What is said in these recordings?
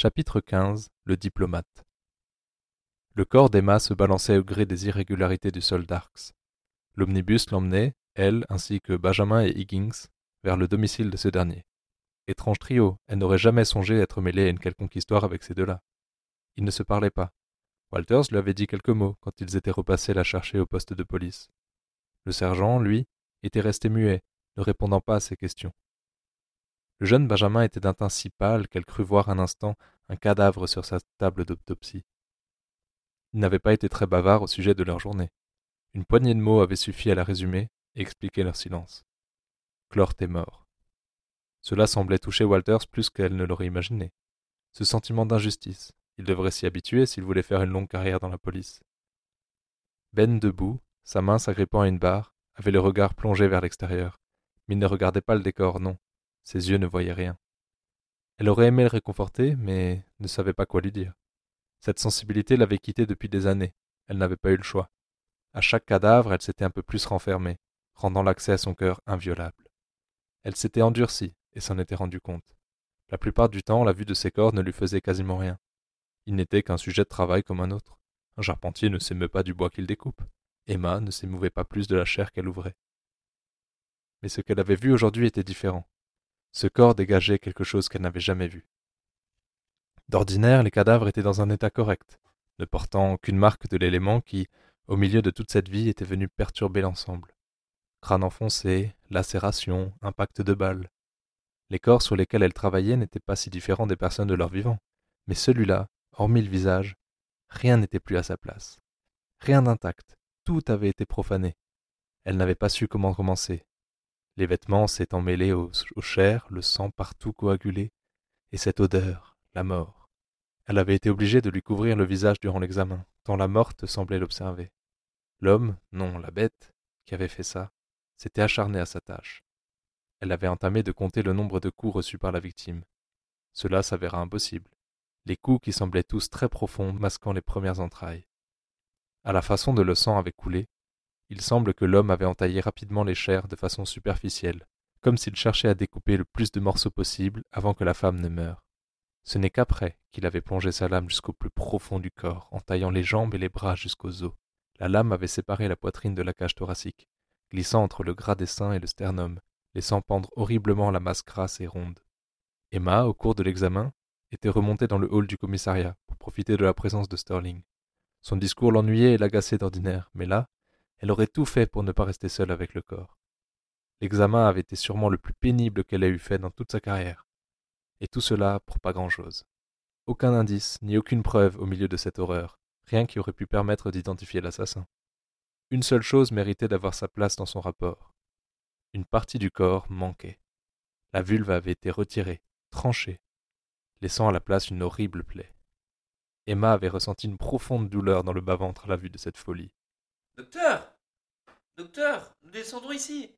Chapitre XV Le diplomate Le corps d'Emma se balançait au gré des irrégularités du sol d'Arx. L'omnibus l'emmenait, elle ainsi que Benjamin et Higgins, vers le domicile de ce dernier. Étrange trio, elle n'aurait jamais songé être mêlée à une quelconque histoire avec ces deux-là. Ils ne se parlaient pas. Walters lui avait dit quelques mots quand ils étaient repassés la chercher au poste de police. Le sergent, lui, était resté muet, ne répondant pas à ses questions. Le jeune Benjamin était d'un teint si pâle qu'elle crut voir un instant un cadavre sur sa table d'autopsie. Il n'avait pas été très bavard au sujet de leur journée. Une poignée de mots avait suffi à la résumer et expliquer leur silence. Clort est mort. Cela semblait toucher Walters plus qu'elle ne l'aurait imaginé. Ce sentiment d'injustice, il devrait s'y habituer s'il voulait faire une longue carrière dans la police. Ben debout, sa main s'agrippant à une barre, avait le regard plongé vers l'extérieur, mais il ne regardait pas le décor, non. Ses yeux ne voyaient rien. Elle aurait aimé le réconforter, mais ne savait pas quoi lui dire. Cette sensibilité l'avait quittée depuis des années. Elle n'avait pas eu le choix. À chaque cadavre, elle s'était un peu plus renfermée, rendant l'accès à son cœur inviolable. Elle s'était endurcie et s'en était rendue compte. La plupart du temps, la vue de ces corps ne lui faisait quasiment rien. Il n'était qu'un sujet de travail comme un autre. Un charpentier ne s'émeut pas du bois qu'il découpe. Emma ne s'émouvait pas plus de la chair qu'elle ouvrait. Mais ce qu'elle avait vu aujourd'hui était différent. Ce corps dégageait quelque chose qu'elle n'avait jamais vu. D'ordinaire, les cadavres étaient dans un état correct, ne portant aucune marque de l'élément qui, au milieu de toute cette vie, était venu perturber l'ensemble. Crâne enfoncé, lacération, impact de balles. Les corps sur lesquels elle travaillait n'étaient pas si différents des personnes de leur vivant, mais celui-là, hormis le visage, rien n'était plus à sa place. Rien d'intact, tout avait été profané. Elle n'avait pas su comment commencer, les vêtements s'étant mêlés aux, chairs, le sang partout coagulé, et cette odeur, la mort. Elle avait été obligée de lui couvrir le visage durant l'examen, tant la morte semblait l'observer. L'homme, non, la bête, qui avait fait ça, s'était acharné à sa tâche. Elle avait entamé de compter le nombre de coups reçus par la victime. Cela s'avéra impossible. Les coups qui semblaient tous très profonds masquant les premières entrailles. À la façon de le sang avait coulé, il semble que l'homme avait entaillé rapidement les chairs de façon superficielle, comme s'il cherchait à découper le plus de morceaux possible avant que la femme ne meure. Ce n'est qu'après qu'il avait plongé sa lame jusqu'au plus profond du corps, en taillant les jambes et les bras jusqu'aux os. La lame avait séparé la poitrine de la cage thoracique, glissant entre le gras des seins et le sternum, laissant pendre horriblement la masse grasse et ronde. Emma, au cours de l'examen, était remontée dans le hall du commissariat pour profiter de la présence de Sterling. Son discours l'ennuyait et l'agaçait d'ordinaire, mais là, elle aurait tout fait pour ne pas rester seule avec le corps. L'examen avait été sûrement le plus pénible qu'elle ait eu fait dans toute sa carrière. Et tout cela pour pas grand-chose. Aucun indice, ni aucune preuve au milieu de cette horreur, rien qui aurait pu permettre d'identifier l'assassin. Une seule chose méritait d'avoir sa place dans son rapport. Une partie du corps manquait. La vulve avait été retirée, tranchée, laissant à la place une horrible plaie. Emma avait ressenti une profonde douleur dans le bas-ventre à la vue de cette folie. Docteur Docteur, nous descendons ici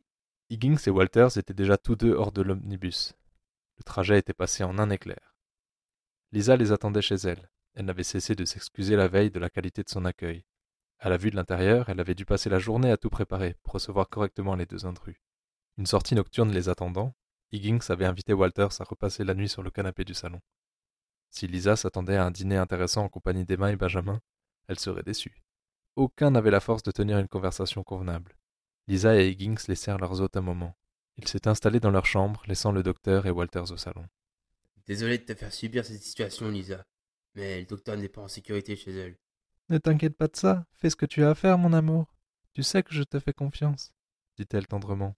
Higgins et Walters étaient déjà tous deux hors de l'omnibus. Le trajet était passé en un éclair. Lisa les attendait chez elle. Elle n'avait cessé de s'excuser la veille de la qualité de son accueil. À la vue de l'intérieur, elle avait dû passer la journée à tout préparer pour recevoir correctement les deux intrus. Une sortie nocturne les attendant, Higgins avait invité Walters à repasser la nuit sur le canapé du salon. Si Lisa s'attendait à un dîner intéressant en compagnie d'Emma et Benjamin, elle serait déçue. Aucun n'avait la force de tenir une conversation convenable. Lisa et Higgins laissèrent leurs hôtes un moment. Ils s'étaient installés dans leur chambre, laissant le docteur et Walters au salon. Désolé de te faire subir cette situation, Lisa, mais le docteur n'est pas en sécurité chez elle. Ne t'inquiète pas de ça, fais ce que tu as à faire, mon amour. Tu sais que je te fais confiance, dit-elle tendrement.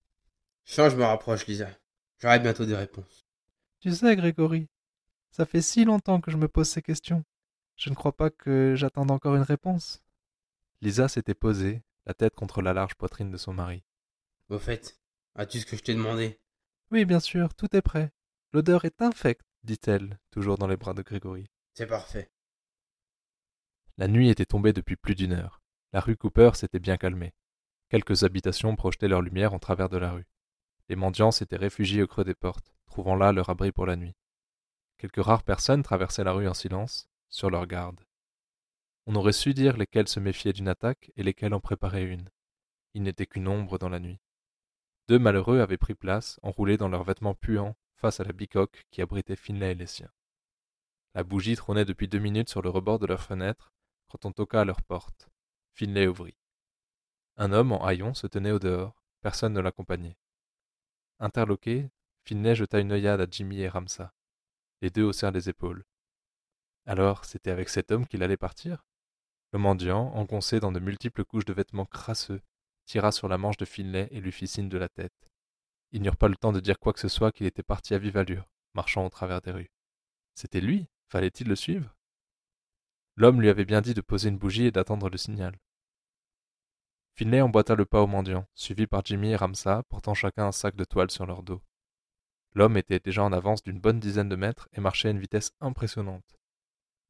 Change me rapproche, Lisa. J'aurai bientôt des réponses. Tu sais, Grégory, ça fait si longtemps que je me pose ces questions. Je ne crois pas que j'attende encore une réponse. Lisa s'était posée, la tête contre la large poitrine de son mari. Au fait, as-tu ce que je t'ai demandé? Oui, bien sûr, tout est prêt. L'odeur est infecte, dit-elle, toujours dans les bras de Grégory. C'est parfait. La nuit était tombée depuis plus d'une heure. La rue Cooper s'était bien calmée. Quelques habitations projetaient leur lumière en travers de la rue. Les mendiants s'étaient réfugiés au creux des portes, trouvant là leur abri pour la nuit. Quelques rares personnes traversaient la rue en silence, sur leur garde. On aurait su dire lesquels se méfiaient d'une attaque et lesquels en préparaient une. Il n'était qu'une ombre dans la nuit. Deux malheureux avaient pris place, enroulés dans leurs vêtements puants, face à la bicoque qui abritait Finlay et les siens. La bougie trônait depuis deux minutes sur le rebord de leur fenêtre quand on toqua à leur porte. Finlay ouvrit. Un homme en haillons se tenait au dehors. Personne ne l'accompagnait. Interloqué, Finlay jeta une œillade à Jimmy et Ramsa. Les deux haussèrent les épaules. Alors, c'était avec cet homme qu'il allait partir? Le mendiant, engoncé dans de multiples couches de vêtements crasseux, tira sur la manche de Finlay et lui fit signe de la tête. Ils n'eurent pas le temps de dire quoi que ce soit qu'il était parti à vive allure, marchant au travers des rues. C'était lui Fallait-il le suivre? L'homme lui avait bien dit de poser une bougie et d'attendre le signal. Finlay emboîta le pas au mendiant, suivi par Jimmy et Ramsa, portant chacun un sac de toile sur leur dos. L'homme était déjà en avance d'une bonne dizaine de mètres et marchait à une vitesse impressionnante.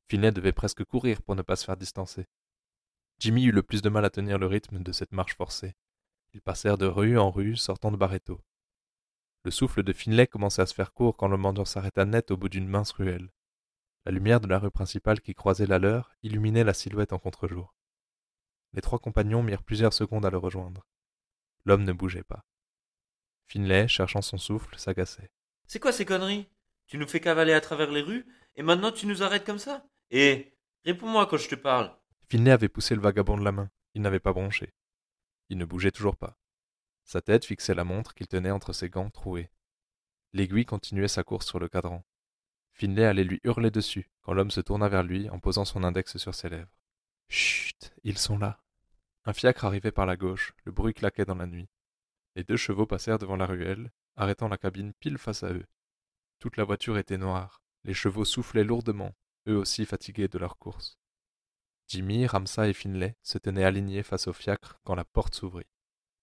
Finlay devait presque courir pour ne pas se faire distancer. Jimmy eut le plus de mal à tenir le rythme de cette marche forcée. Ils passèrent de rue en rue, sortant de Barreto. Le souffle de Finlay commençait à se faire court quand le mendiant s'arrêta net au bout d'une mince ruelle. La lumière de la rue principale qui croisait la leur illuminait la silhouette en contre-jour. Les trois compagnons mirent plusieurs secondes à le rejoindre. L'homme ne bougeait pas. Finlay, cherchant son souffle, s'agaçait. C'est quoi ces conneries? Tu nous fais cavaler à travers les rues et maintenant tu nous arrêtes comme ça? Et réponds-moi quand je te parle. Finlay avait poussé le vagabond de la main. Il n'avait pas bronché. Il ne bougeait toujours pas. Sa tête fixait la montre qu'il tenait entre ses gants troués. L'aiguille continuait sa course sur le cadran. Finlay allait lui hurler dessus quand l'homme se tourna vers lui en posant son index sur ses lèvres. Chut, ils sont là. Un fiacre arrivait par la gauche, le bruit claquait dans la nuit. Les deux chevaux passèrent devant la ruelle, arrêtant la cabine pile face à eux. Toute la voiture était noire, les chevaux soufflaient lourdement, eux aussi fatigués de leur course. Jimmy, Ramsa et Finlay se tenaient alignés face au fiacre quand la porte s'ouvrit.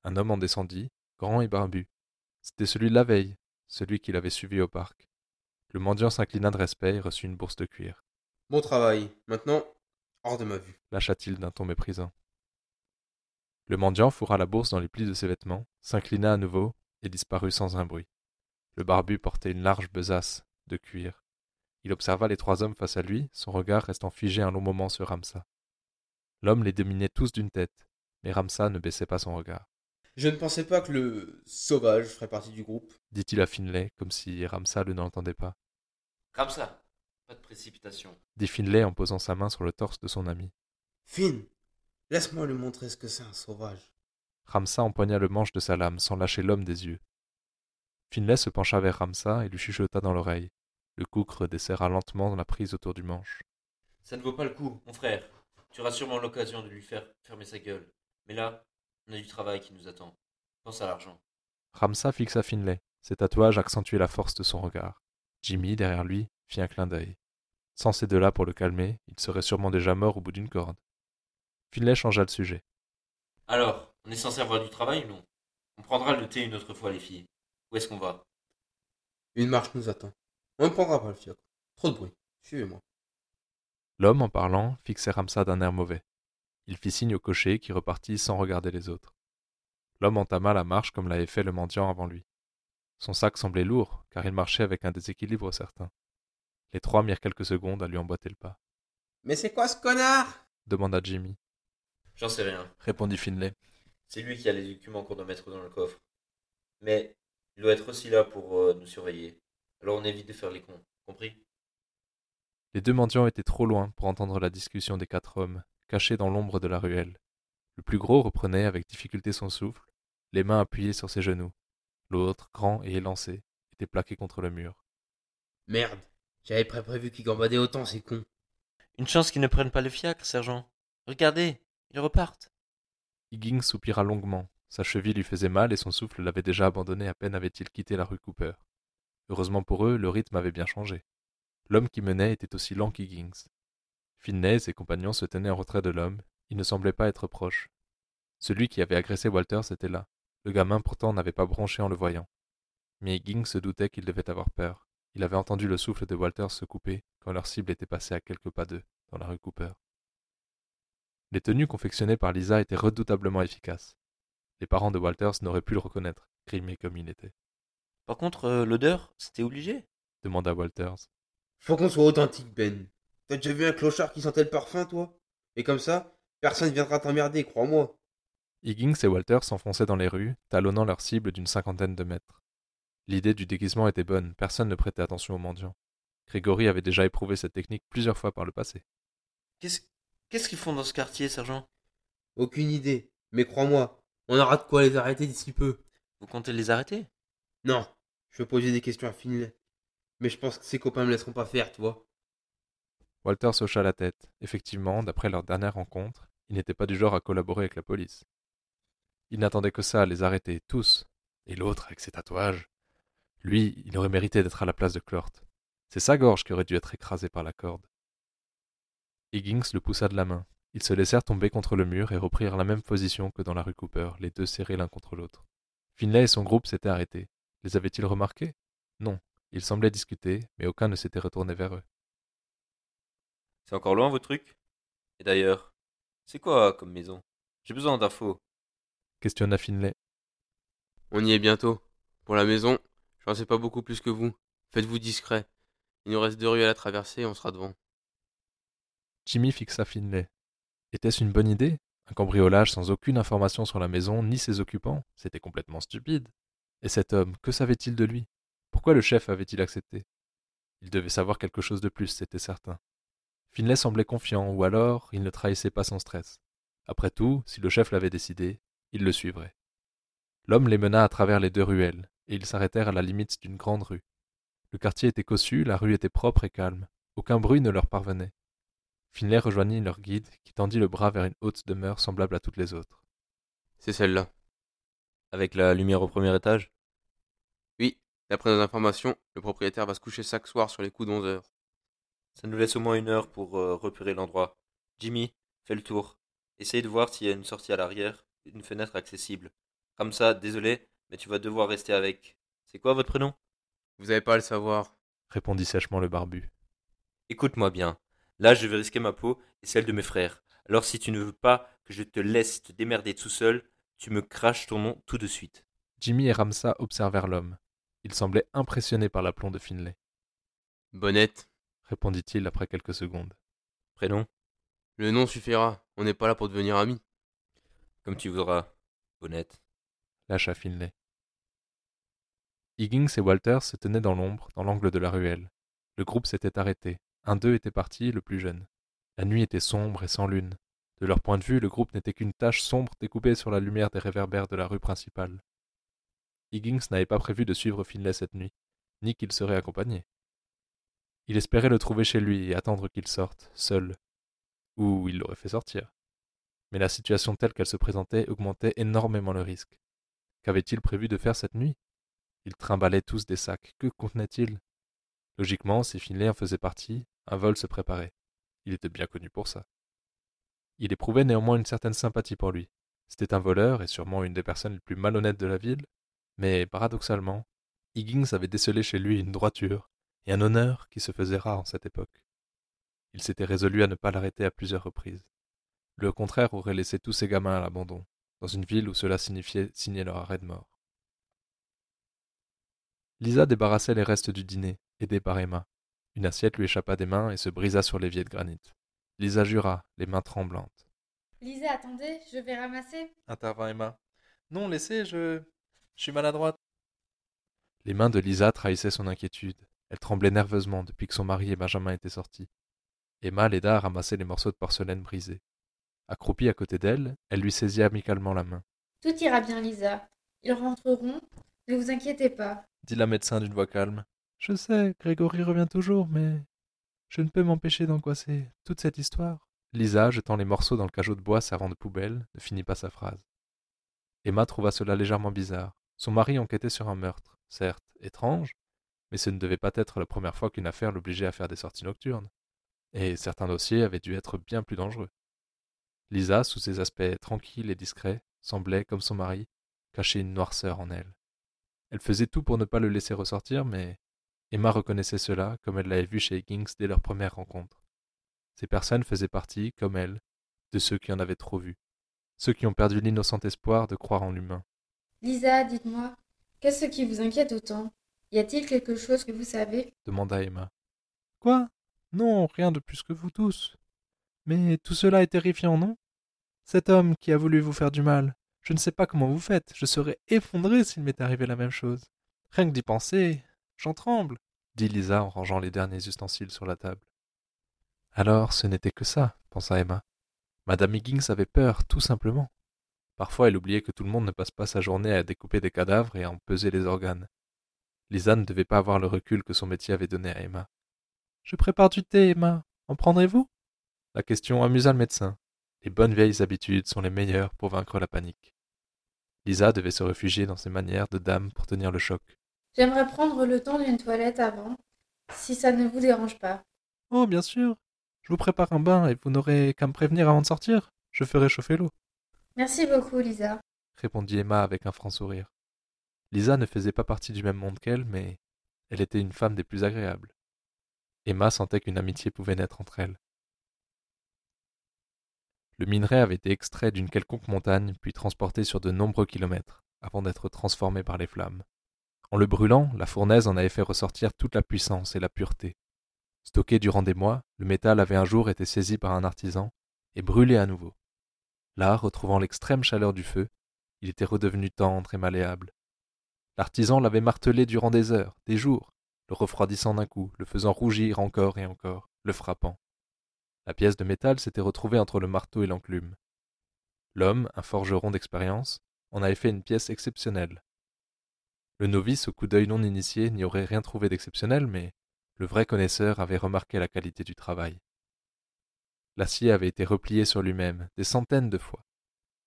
Un homme en descendit, grand et barbu. C'était celui de la veille, celui qui l'avait suivi au parc. Le mendiant s'inclina de respect et reçut une bourse de cuir. Bon travail. Maintenant, hors de ma vue. Lâcha-t-il d'un ton méprisant. Le mendiant fourra la bourse dans les plis de ses vêtements, s'inclina à nouveau et disparut sans un bruit. Le barbu portait une large besace de cuir. Il observa les trois hommes face à lui, son regard restant figé un long moment sur Ramsa. L'homme les dominait tous d'une tête, mais Ramsa ne baissait pas son regard. Je ne pensais pas que le sauvage ferait partie du groupe. Dit-il à Finlay, comme si Ramsa ne l'entendait pas. Ça. Pas de précipitation. Dit Finlay en posant sa main sur le torse de son ami. Finn, laisse-moi lui montrer ce que c'est un sauvage. Ramsa empoigna le manche de sa lame sans lâcher l'homme des yeux. Finlay se pencha vers Ramsa et lui chuchota dans l'oreille. Le coucre desserra lentement la prise autour du manche. Ça ne vaut pas le coup, mon frère. Tu auras sûrement l'occasion de lui faire fermer sa gueule. Mais là, on a du travail qui nous attend. Pense à l'argent. Ramsa fixa Finlay. Ses tatouages accentuaient la force de son regard. Jimmy, derrière lui, fit un clin d'œil. Sans ces deux-là pour le calmer, il serait sûrement déjà mort au bout d'une corde. Finlay changea le sujet. Alors, on est censé avoir du travail ou non? On prendra le thé une autre fois, les filles. Où est-ce qu'on va? Une marche nous attend. On ne prendra pas le fiacre. Trop de bruit. Suivez-moi. L'homme, en parlant, fixait Ramsa d'un air mauvais. Il fit signe au cocher qui repartit sans regarder les autres. L'homme entama la marche comme l'avait fait le mendiant avant lui. Son sac semblait lourd, car il marchait avec un déséquilibre certain. Les trois mirent quelques secondes à lui emboîter le pas. Mais c'est quoi ce connard? demanda Jimmy. J'en sais rien. Répondit Finlay. C'est lui qui a les documents qu'on doit mettre dans le coffre. Mais il doit être aussi là pour euh, nous surveiller. Alors on évite de faire les cons. Compris? Les deux mendiants étaient trop loin pour entendre la discussion des quatre hommes, cachés dans l'ombre de la ruelle. Le plus gros reprenait avec difficulté son souffle, les mains appuyées sur ses genoux. L'autre, grand et élancé, était plaqué contre le mur. Merde. J'avais pas prévu qu'ils gambadaient autant, ces cons. Une chance qu'ils ne prennent pas le fiacre, sergent. Regardez, ils repartent. Higgins soupira longuement. Sa cheville lui faisait mal et son souffle l'avait déjà abandonné à peine avait-il quitté la rue Cooper. Heureusement pour eux, le rythme avait bien changé. L'homme qui menait était aussi lent qu'Higgins. Finney et ses compagnons se tenaient en retrait de l'homme. Il ne semblait pas être proche. Celui qui avait agressé Walters était là. Le gamin pourtant n'avait pas bronché en le voyant. Mais Higgins se doutait qu'il devait avoir peur. Il avait entendu le souffle de Walters se couper quand leur cible était passée à quelques pas d'eux, dans la rue Cooper. Les tenues confectionnées par Lisa étaient redoutablement efficaces. Les parents de Walters n'auraient pu le reconnaître, grimé comme il était. Par contre, euh, l'odeur, c'était obligé demanda Walters. Faut qu'on soit authentique, Ben. T'as déjà vu un clochard qui sentait le parfum, toi? Et comme ça, personne viendra t'emmerder, crois-moi. Higgins et Walters s'enfonçaient dans les rues, talonnant leur cible d'une cinquantaine de mètres. L'idée du déguisement était bonne, personne ne prêtait attention aux mendiants. Grégory avait déjà éprouvé cette technique plusieurs fois par le passé. Qu'est-ce qu'est-ce qu'ils font dans ce quartier, sergent? Aucune idée. Mais crois-moi, on aura de quoi les arrêter d'ici peu. Vous comptez les arrêter? Non, je veux poser des questions à Finlay. Mais je pense que ses copains me laisseront pas faire, tu vois. Walter hocha la tête. Effectivement, d'après leur dernière rencontre, il n'était pas du genre à collaborer avec la police. Il n'attendait que ça, les arrêter, tous. Et l'autre, avec ses tatouages. Lui, il aurait mérité d'être à la place de Clort. C'est sa gorge qui aurait dû être écrasée par la corde. Higgins le poussa de la main. Ils se laissèrent tomber contre le mur et reprirent la même position que dans la rue Cooper, les deux serrés l'un contre l'autre. Finlay et son groupe s'étaient arrêtés. Les avaient-ils remarqués? Non. Ils semblaient discuter, mais aucun ne s'était retourné vers eux. C'est encore loin vos trucs Et d'ailleurs, c'est quoi comme maison? J'ai besoin d'infos. Questionna Finlay. On y est bientôt. Pour la maison, j'en sais pas beaucoup plus que vous. Faites-vous discret. Il nous reste deux rues à la traverser et on sera devant. Jimmy fixa Finlay. Était-ce une bonne idée? Un cambriolage sans aucune information sur la maison ni ses occupants? C'était complètement stupide. Et cet homme, que savait-il de lui? Pourquoi le chef avait-il accepté? Il devait savoir quelque chose de plus, c'était certain. Finlay semblait confiant, ou alors il ne trahissait pas son stress. Après tout, si le chef l'avait décidé, il le suivrait. L'homme les mena à travers les deux ruelles, et ils s'arrêtèrent à la limite d'une grande rue. Le quartier était cossu, la rue était propre et calme. Aucun bruit ne leur parvenait. Finlay rejoignit leur guide, qui tendit le bras vers une haute demeure semblable à toutes les autres. C'est celle-là. Avec la lumière au premier étage? Oui, d'après nos informations, le propriétaire va se coucher chaque soir sur les coups d'onze heures. Ça nous laisse au moins une heure pour euh, repérer l'endroit. Jimmy, fais le tour. Essaye de voir s'il y a une sortie à l'arrière, une fenêtre accessible. Ramsa, désolé, mais tu vas devoir rester avec. C'est quoi votre prénom? Vous avez pas à le savoir. répondit sèchement le barbu. Écoute-moi bien. Là, je vais risquer ma peau et celle de mes frères. Alors si tu ne veux pas que je te laisse te démerder tout seul, tu me craches ton nom tout de suite. Jimmy et Ramsa observèrent l'homme. Il semblait impressionné par l'aplomb de Finlay, Bonnette. répondit-il après quelques secondes. Prénom? Le nom suffira. On n'est pas là pour devenir amis. Comme tu voudras. Honnête. lâcha Finlay. Higgins et Walter se tenaient dans l'ombre, dans l'angle de la ruelle. Le groupe s'était arrêté. Un d'eux était parti, le plus jeune. La nuit était sombre et sans lune. De leur point de vue, le groupe n'était qu'une tache sombre découpée sur la lumière des réverbères de la rue principale. Higgins n'avait pas prévu de suivre Finlay cette nuit, ni qu'il serait accompagné. Il espérait le trouver chez lui et attendre qu'il sorte, seul. Ou il l'aurait fait sortir. Mais la situation telle qu'elle se présentait augmentait énormément le risque. Qu'avait-il prévu de faire cette nuit? Ils trimbalaient tous des sacs. Que contenaient-ils Logiquement, si Finlay en faisait partie, un vol se préparait. Il était bien connu pour ça. Il éprouvait néanmoins une certaine sympathie pour lui. C'était un voleur et sûrement une des personnes les plus malhonnêtes de la ville, mais paradoxalement, Higgins avait décelé chez lui une droiture et un honneur qui se faisaient rares en cette époque. Il s'était résolu à ne pas l'arrêter à plusieurs reprises. Le contraire aurait laissé tous ces gamins à l'abandon, dans une ville où cela signifiait signer leur arrêt de mort. Lisa débarrassait les restes du dîner, aidée par Emma. Une assiette lui échappa des mains et se brisa sur l'évier de granit. Lisa jura, les mains tremblantes. Lisa, attendez, je vais ramasser. Intervint Emma. Non, laissez, je. Je suis maladroite. Les mains de Lisa trahissaient son inquiétude. Elle tremblait nerveusement depuis que son mari et Benjamin étaient sortis. Emma l'aida à ramasser les morceaux de porcelaine brisés. Accroupie à côté d'elle, elle lui saisit amicalement la main. Tout ira bien, Lisa. Ils rentreront. Ne vous inquiétez pas. dit la médecin d'une voix calme. Je sais, Grégory revient toujours, mais. Je ne peux m'empêcher d'angoisser. Toute cette histoire. Lisa, jetant les morceaux dans le cajot de bois servant de poubelle, ne finit pas sa phrase. Emma trouva cela légèrement bizarre. Son mari enquêtait sur un meurtre, certes étrange, mais ce ne devait pas être la première fois qu'une affaire l'obligeait à faire des sorties nocturnes. Et certains dossiers avaient dû être bien plus dangereux. Lisa, sous ses aspects tranquilles et discrets, semblait, comme son mari, cacher une noirceur en elle. Elle faisait tout pour ne pas le laisser ressortir, mais Emma reconnaissait cela comme elle l'avait vu chez Higgins dès leur première rencontre. Ces personnes faisaient partie, comme elle, de ceux qui en avaient trop vu, ceux qui ont perdu l'innocent espoir de croire en l'humain. Lisa, dites-moi, qu'est-ce qui vous inquiète autant? Y a-t-il quelque chose que vous savez? demanda Emma. Quoi? Non, rien de plus que vous tous. Mais tout cela est terrifiant, non? Cet homme qui a voulu vous faire du mal, je ne sais pas comment vous faites, je serais effondré s'il m'était arrivé la même chose. Rien que d'y penser, j'en tremble. dit Lisa en rangeant les derniers ustensiles sur la table. Alors, ce n'était que ça, pensa Emma. Madame Higgins avait peur, tout simplement. Parfois, elle oubliait que tout le monde ne passe pas sa journée à découper des cadavres et à en peser les organes. Lisa ne devait pas avoir le recul que son métier avait donné à Emma. Je prépare du thé, Emma. En prendrez-vous? La question amusa le médecin. Les bonnes vieilles habitudes sont les meilleures pour vaincre la panique. Lisa devait se réfugier dans ses manières de dame pour tenir le choc. J'aimerais prendre le temps d'une toilette avant, si ça ne vous dérange pas. Oh, bien sûr. Je vous prépare un bain et vous n'aurez qu'à me prévenir avant de sortir. Je ferai chauffer l'eau. Merci beaucoup, Lisa. répondit Emma avec un franc sourire. Lisa ne faisait pas partie du même monde qu'elle, mais elle était une femme des plus agréables. Emma sentait qu'une amitié pouvait naître entre elles. Le minerai avait été extrait d'une quelconque montagne, puis transporté sur de nombreux kilomètres, avant d'être transformé par les flammes. En le brûlant, la fournaise en avait fait ressortir toute la puissance et la pureté. Stocké durant des mois, le métal avait un jour été saisi par un artisan et brûlé à nouveau. Là, retrouvant l'extrême chaleur du feu, il était redevenu tendre et malléable. L'artisan l'avait martelé durant des heures, des jours, le refroidissant d'un coup, le faisant rougir encore et encore, le frappant. La pièce de métal s'était retrouvée entre le marteau et l'enclume. L'homme, un forgeron d'expérience, en avait fait une pièce exceptionnelle. Le novice au coup d'œil non initié n'y aurait rien trouvé d'exceptionnel, mais le vrai connaisseur avait remarqué la qualité du travail. L'acier avait été replié sur lui-même des centaines de fois,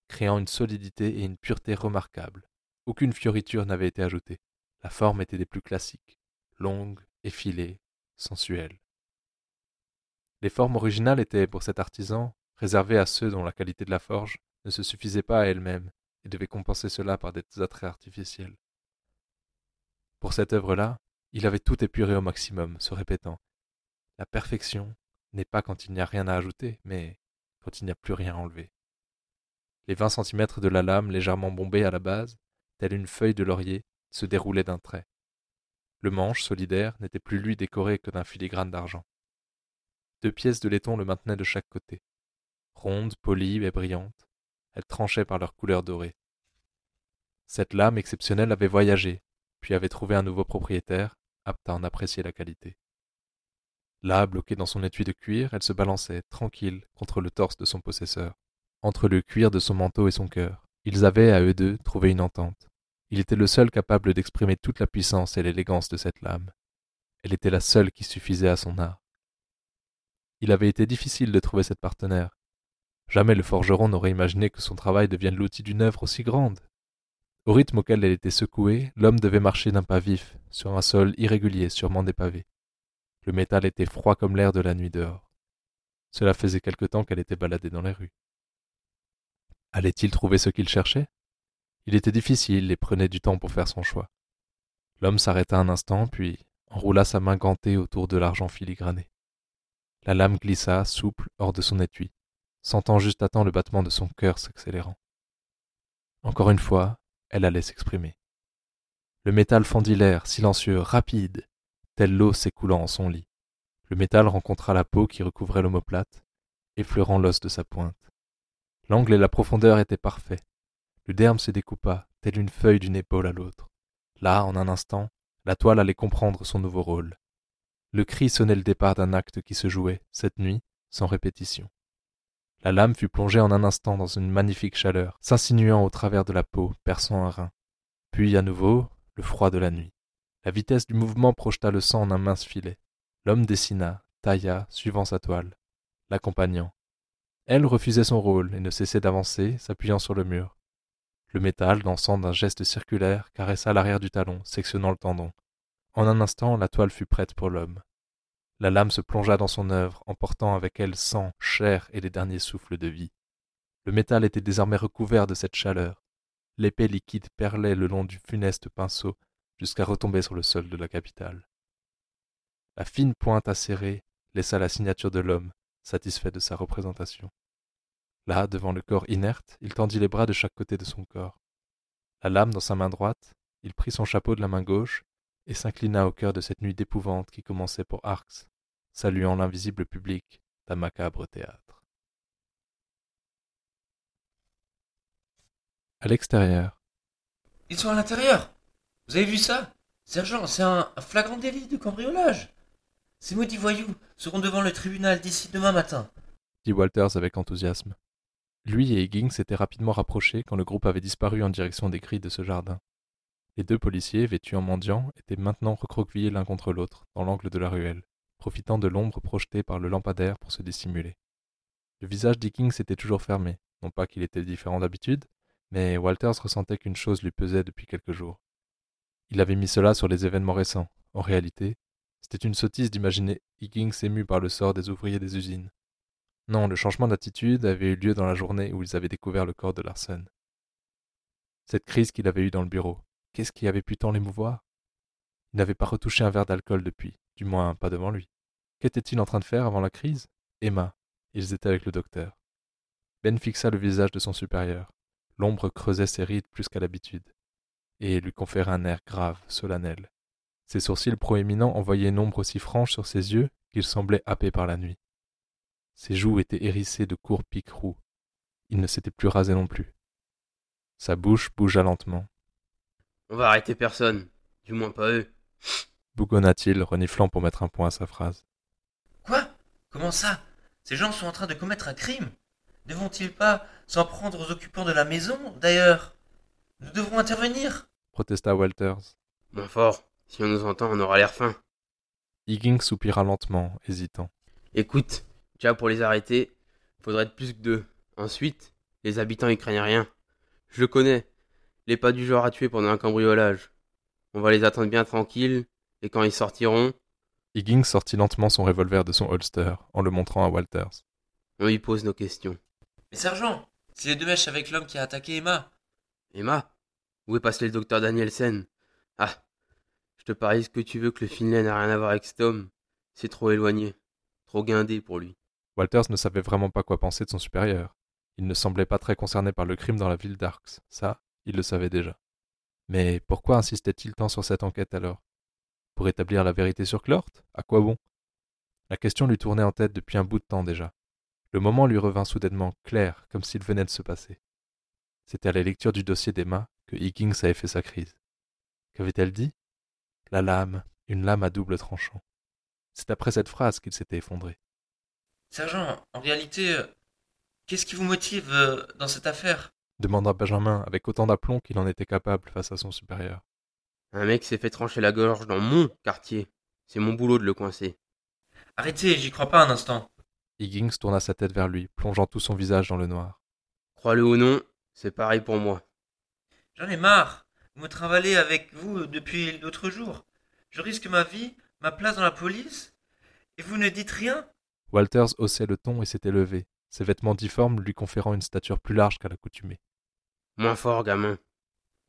créant une solidité et une pureté remarquables. Aucune fioriture n'avait été ajoutée. La forme était des plus classiques, longue, effilée, sensuelle. Les formes originales étaient, pour cet artisan, réservées à ceux dont la qualité de la forge ne se suffisait pas à elle-même et devait compenser cela par des attraits artificiels. Pour cette œuvre-là, il avait tout épuré au maximum, se répétant La perfection n'est pas quand il n'y a rien à ajouter, mais quand il n'y a plus rien à enlever. Les vingt centimètres de la lame légèrement bombée à la base, telle une feuille de laurier, se déroulaient d'un trait. Le manche, solidaire, n'était plus lui décoré que d'un filigrane d'argent. Deux pièces de laiton le maintenaient de chaque côté. Rondes, polies et brillantes, elles tranchaient par leur couleur dorée. Cette lame exceptionnelle avait voyagé, puis avait trouvé un nouveau propriétaire, apte à en apprécier la qualité. Là, bloquée dans son étui de cuir, elle se balançait, tranquille, contre le torse de son possesseur, entre le cuir de son manteau et son cœur. Ils avaient, à eux deux, trouvé une entente. Il était le seul capable d'exprimer toute la puissance et l'élégance de cette lame. Elle était la seule qui suffisait à son art. Il avait été difficile de trouver cette partenaire. Jamais le forgeron n'aurait imaginé que son travail devienne l'outil d'une œuvre aussi grande. Au rythme auquel elle était secouée, l'homme devait marcher d'un pas vif, sur un sol irrégulier sûrement dépavé. Le métal était froid comme l'air de la nuit dehors. Cela faisait quelque temps qu'elle était baladée dans les rues. Allait-il trouver ce qu'il cherchait? Il était difficile et prenait du temps pour faire son choix. L'homme s'arrêta un instant, puis enroula sa main gantée autour de l'argent filigrané. La lame glissa, souple, hors de son étui, sentant juste à temps le battement de son cœur s'accélérant. Encore une fois, elle allait s'exprimer. Le métal fendit l'air, silencieux, rapide, telle l'eau s'écoulant en son lit. Le métal rencontra la peau qui recouvrait l'omoplate, effleurant l'os de sa pointe. L'angle et la profondeur étaient parfaits. Le derme se découpa, telle une feuille d'une épaule à l'autre. Là, en un instant, la toile allait comprendre son nouveau rôle. Le cri sonnait le départ d'un acte qui se jouait, cette nuit, sans répétition. La lame fut plongée en un instant dans une magnifique chaleur, s'insinuant au travers de la peau, perçant un rein. Puis, à nouveau, le froid de la nuit. La vitesse du mouvement projeta le sang en un mince filet. L'homme dessina, tailla, suivant sa toile, l'accompagnant. Elle refusait son rôle et ne cessait d'avancer, s'appuyant sur le mur. Le métal, dansant d'un geste circulaire, caressa l'arrière du talon, sectionnant le tendon. En un instant, la toile fut prête pour l'homme. La lame se plongea dans son œuvre, emportant avec elle sang, chair et les derniers souffles de vie. Le métal était désormais recouvert de cette chaleur. L'épais liquide perlait le long du funeste pinceau jusqu'à retomber sur le sol de la capitale. La fine pointe acérée laissa la signature de l'homme, satisfait de sa représentation. Là, devant le corps inerte, il tendit les bras de chaque côté de son corps. La lame dans sa main droite, il prit son chapeau de la main gauche et s'inclina au cœur de cette nuit d'épouvante qui commençait pour Arx, saluant l'invisible public d'un macabre théâtre. À l'extérieur. Ils sont à l'intérieur Vous avez vu ça? Sergent, c'est un, flagrant délit de cambriolage. Ces maudits voyous seront devant le tribunal d'ici demain matin. dit Walters avec enthousiasme. Lui et Higgins s'étaient rapidement rapprochés quand le groupe avait disparu en direction des grilles de ce jardin. Les deux policiers, vêtus en mendiants, étaient maintenant recroquevillés l'un contre l'autre, dans l'angle de la ruelle, profitant de l'ombre projetée par le lampadaire pour se dissimuler. Le visage d'Higgins était toujours fermé, non pas qu'il était différent d'habitude, mais Walters ressentait qu'une chose lui pesait depuis quelques jours. Il avait mis cela sur les événements récents. En réalité, c'était une sottise d'imaginer Higgins ému par le sort des ouvriers des usines. Non, le changement d'attitude avait eu lieu dans la journée où ils avaient découvert le corps de Larsen. Cette crise qu'il avait eue dans le bureau, qu'est-ce qui avait pu tant l'émouvoir? Il n'avait pas retouché un verre d'alcool depuis, du moins pas devant lui. Qu'était-il en train de faire avant la crise? Emma. Ils étaient avec le docteur. Ben fixa le visage de son supérieur. L'ombre creusait ses rides plus qu'à l'habitude, et lui conférait un air grave, solennel. Ses sourcils proéminents envoyaient une ombre aussi franche sur ses yeux qu'il semblait happé par la nuit. Ses joues étaient hérissées de courts pics roux. Il ne s'était plus rasé non plus. Sa bouche bougea lentement. On va arrêter personne. Du moins pas eux. Bougonna-t-il, reniflant pour mettre un point à sa phrase. Comment ça? Ces gens sont en train de commettre un crime? Ne vont-ils pas s'en prendre aux occupants de la maison, d'ailleurs? Nous devrons intervenir protesta Walters. Moins fort. Si on nous entend, on aura l'air fin. Higgins soupira lentement, hésitant. Écoute, déjà pour les arrêter, faudrait être plus que deux. Ensuite, les habitants y craignent rien. Je le connais. Il est pas du genre à tuer pendant un cambriolage. On va les attendre bien tranquilles, et quand ils sortiront, Higgins sortit lentement son revolver de son holster, en le montrant à Walters. on y pose nos questions. Mais sergent, c'est les deux mèches avec l'homme qui a attaqué Emma. Emma Où est passé le docteur Danielsen? Ah Je te parie ce que tu veux que le Finlay n'a rien à voir avec cet homme? C'est trop éloigné. Trop guindé pour lui. Walters ne savait vraiment pas quoi penser de son supérieur. Il ne semblait pas très concerné par le crime dans la ville d'Arx. Ça, il le savait déjà. Mais pourquoi insistait-il tant sur cette enquête alors? Pour établir la vérité sur Clort À quoi bon? La question lui tournait en tête depuis un bout de temps déjà. Le moment lui revint soudainement clair, comme s'il venait de se passer. C'était à la lecture du dossier d'Emma que Higgins avait fait sa crise. Qu'avait-elle dit? La lame, une lame à double tranchant. C'est après cette phrase qu'il s'était effondré. Sergent, en réalité, euh, qu'est-ce qui vous motive euh, dans cette affaire? demanda Benjamin avec autant d'aplomb qu'il en était capable face à son supérieur. Un mec s'est fait trancher la gorge dans mon quartier. C'est mon boulot de le coincer. Arrêtez, j'y crois pas un instant. Higgins tourna sa tête vers lui, plongeant tout son visage dans le noir. Crois-le ou non, c'est pareil pour moi. J'en ai marre. Vous me trimballez avec vous depuis l'autre jour. Je risque ma vie, ma place dans la police, et vous ne dites rien Walters haussait le ton et s'était levé, ses vêtements difformes lui conférant une stature plus large qu'à l'accoutumée. Moins fort, gamin.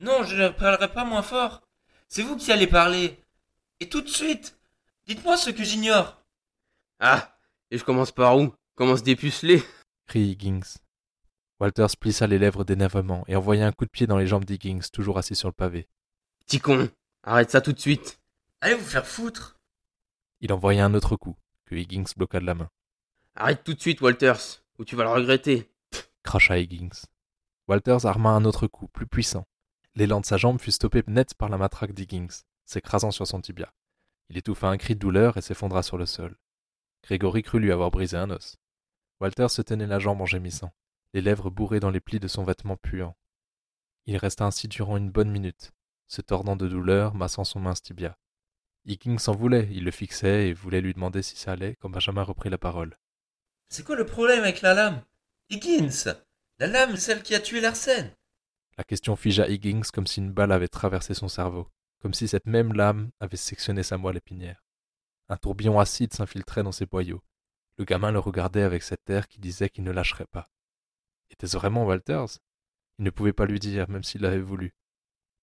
Non, je ne parlerai pas moins fort. C'est vous qui allez parler. Et tout de suite. Dites-moi ce que j'ignore. Ah Et je commence par où? Commence dépuceler crie Higgins. Walters plissa les lèvres d'énervement et envoya un coup de pied dans les jambes d'Higgins, toujours assis sur le pavé. Petit con Arrête ça tout de suite Allez vous faire foutre. Il envoya un autre coup, que Higgins bloqua de la main. Arrête tout de suite, Walters, ou tu vas le regretter. Cracha Higgins. Walters arma un autre coup, plus puissant. L'élan de sa jambe fut stoppé net par la matraque d'Higgins, s'écrasant sur son tibia. Il étouffa un cri de douleur et s'effondra sur le sol. Grégory crut lui avoir brisé un os. Walter se tenait la jambe en gémissant, les lèvres bourrées dans les plis de son vêtement puant. Il resta ainsi durant une bonne minute, se tordant de douleur, massant son mince tibia. Higgins s'en voulait, il le fixait et voulait lui demander si ça allait quand Benjamin reprit la parole. C'est quoi le problème avec la lame? Higgins La lame, celle qui a tué Larsen La question figea Higgins comme si une balle avait traversé son cerveau, comme si cette même lame avait sectionné sa moelle épinière. Un tourbillon acide s'infiltrait dans ses boyaux. Le gamin le regardait avec cet air qui disait qu'il ne lâcherait pas. Était-ce vraiment Walters? Il ne pouvait pas lui dire, même s'il l'avait voulu.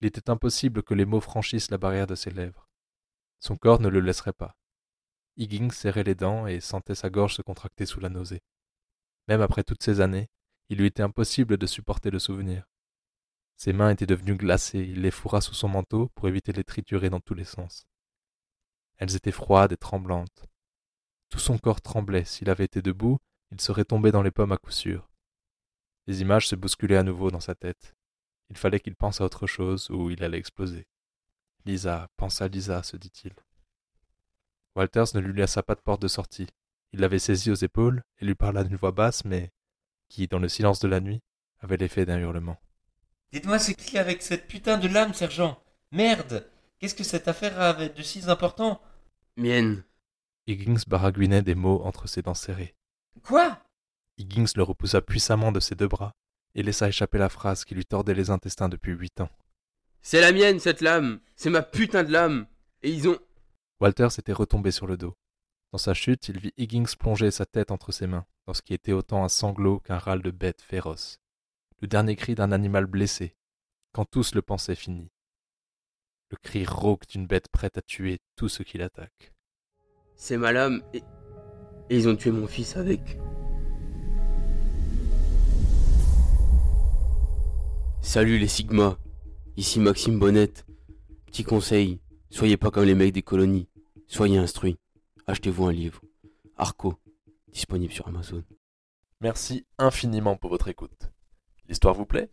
Il était impossible que les mots franchissent la barrière de ses lèvres. Son corps ne le laisserait pas. Higgins serrait les dents et sentait sa gorge se contracter sous la nausée. Même après toutes ces années, il lui était impossible de supporter le souvenir. Ses mains étaient devenues glacées, il les fourra sous son manteau pour éviter de les triturer dans tous les sens. Elles étaient froides et tremblantes. Tout son corps tremblait, s'il avait été debout, il serait tombé dans les pommes à coup sûr. Les images se bousculaient à nouveau dans sa tête. Il fallait qu'il pense à autre chose ou il allait exploser. Lisa, pense à Lisa, se dit-il. Walters ne lui laissa pas de porte de sortie. Il l'avait saisie aux épaules et lui parla d'une voix basse, mais qui, dans le silence de la nuit, avait l'effet d'un hurlement. Dites-moi ce qu'il y a avec cette putain de lame, sergent? Merde Qu'est-ce que cette affaire avait de si important? Mienne. Higgins baragouinait des mots entre ses dents serrées. Quoi? Higgins le repoussa puissamment de ses deux bras et laissa échapper la phrase qui lui tordait les intestins depuis huit ans. C'est la mienne, cette lame. C'est ma putain de lame. Et ils ont. Walter s'était retombé sur le dos. Dans sa chute, il vit Higgins plonger sa tête entre ses mains, dans ce qui était autant un sanglot qu'un râle de bête féroce. Le dernier cri d'un animal blessé, quand tous le pensaient fini. Le cri rauque d'une bête prête à tuer tout ce qui l'attaque. C'est ma lame et. Et ils ont tué mon fils avec. Salut les Sigma. Ici Maxime Bonnette. Petit conseil, soyez pas comme les mecs des colonies. Soyez instruits. Achetez-vous un livre. Arco, disponible sur Amazon. Merci infiniment pour votre écoute. L'histoire vous plaît?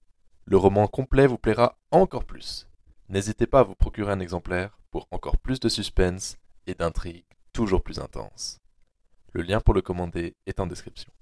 Le roman complet vous plaira encore plus. N'hésitez pas à vous procurer un exemplaire pour encore plus de suspense et d'intrigues toujours plus intenses. Le lien pour le commander est en description.